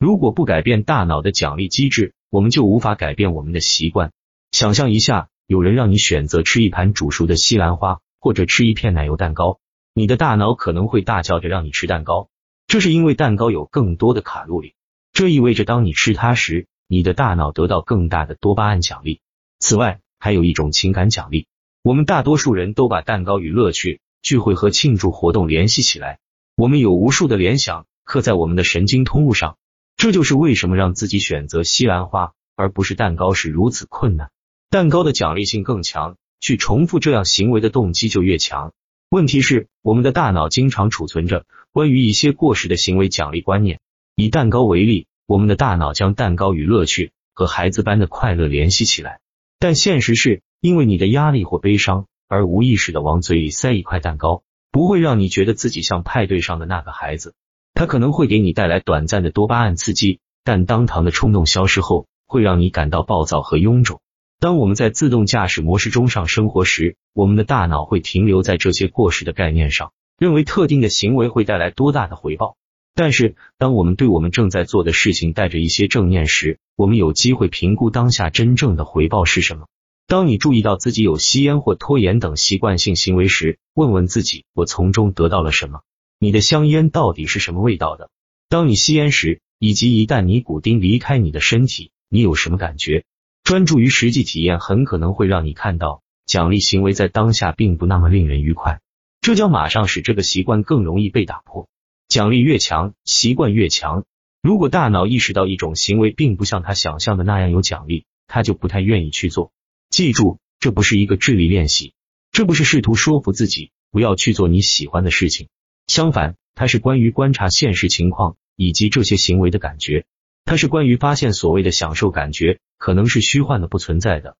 如果不改变大脑的奖励机制，我们就无法改变我们的习惯。想象一下，有人让你选择吃一盘煮熟的西兰花，或者吃一片奶油蛋糕，你的大脑可能会大叫着让你吃蛋糕，这是因为蛋糕有更多的卡路里。这意味着当你吃它时，你的大脑得到更大的多巴胺奖励。此外，还有一种情感奖励。我们大多数人都把蛋糕与乐趣、聚会和庆祝活动联系起来，我们有无数的联想刻在我们的神经通路上。这就是为什么让自己选择西兰花而不是蛋糕是如此困难。蛋糕的奖励性更强，去重复这样行为的动机就越强。问题是，我们的大脑经常储存着关于一些过时的行为奖励观念。以蛋糕为例，我们的大脑将蛋糕与乐趣和孩子般的快乐联系起来，但现实是因为你的压力或悲伤而无意识的往嘴里塞一块蛋糕，不会让你觉得自己像派对上的那个孩子。它可能会给你带来短暂的多巴胺刺激，但当糖的冲动消失后，会让你感到暴躁和臃肿。当我们在自动驾驶模式中上生活时，我们的大脑会停留在这些过时的概念上，认为特定的行为会带来多大的回报。但是，当我们对我们正在做的事情带着一些正念时，我们有机会评估当下真正的回报是什么。当你注意到自己有吸烟或拖延等习惯性行为时，问问自己：我从中得到了什么？你的香烟到底是什么味道的？当你吸烟时，以及一旦尼古丁离开你的身体，你有什么感觉？专注于实际体验，很可能会让你看到奖励行为在当下并不那么令人愉快，这将马上使这个习惯更容易被打破。奖励越强，习惯越强。如果大脑意识到一种行为并不像他想象的那样有奖励，他就不太愿意去做。记住，这不是一个智力练习，这不是试图说服自己不要去做你喜欢的事情。相反，它是关于观察现实情况以及这些行为的感觉。它是关于发现所谓的享受感觉可能是虚幻的、不存在的，